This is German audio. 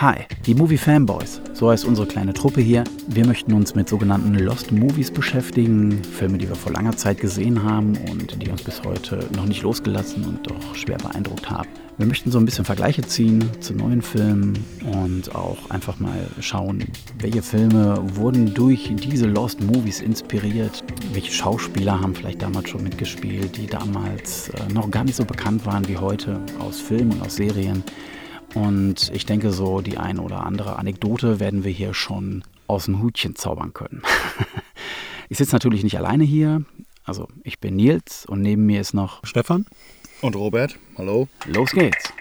Hi, die Movie Fanboys. So heißt unsere kleine Truppe hier. Wir möchten uns mit sogenannten Lost Movies beschäftigen. Filme, die wir vor langer Zeit gesehen haben und die uns bis heute noch nicht losgelassen und doch schwer beeindruckt haben. Wir möchten so ein bisschen Vergleiche ziehen zu neuen Filmen und auch einfach mal schauen, welche Filme wurden durch diese Lost Movies inspiriert. Welche Schauspieler haben vielleicht damals schon mitgespielt, die damals äh, noch gar nicht so bekannt waren wie heute aus Filmen und aus Serien. Und ich denke, so die ein oder andere Anekdote werden wir hier schon aus dem Hutchen zaubern können. ich sitze natürlich nicht alleine hier. Also ich bin Nils und neben mir ist noch Stefan. Und Robert, hallo. Los geht's.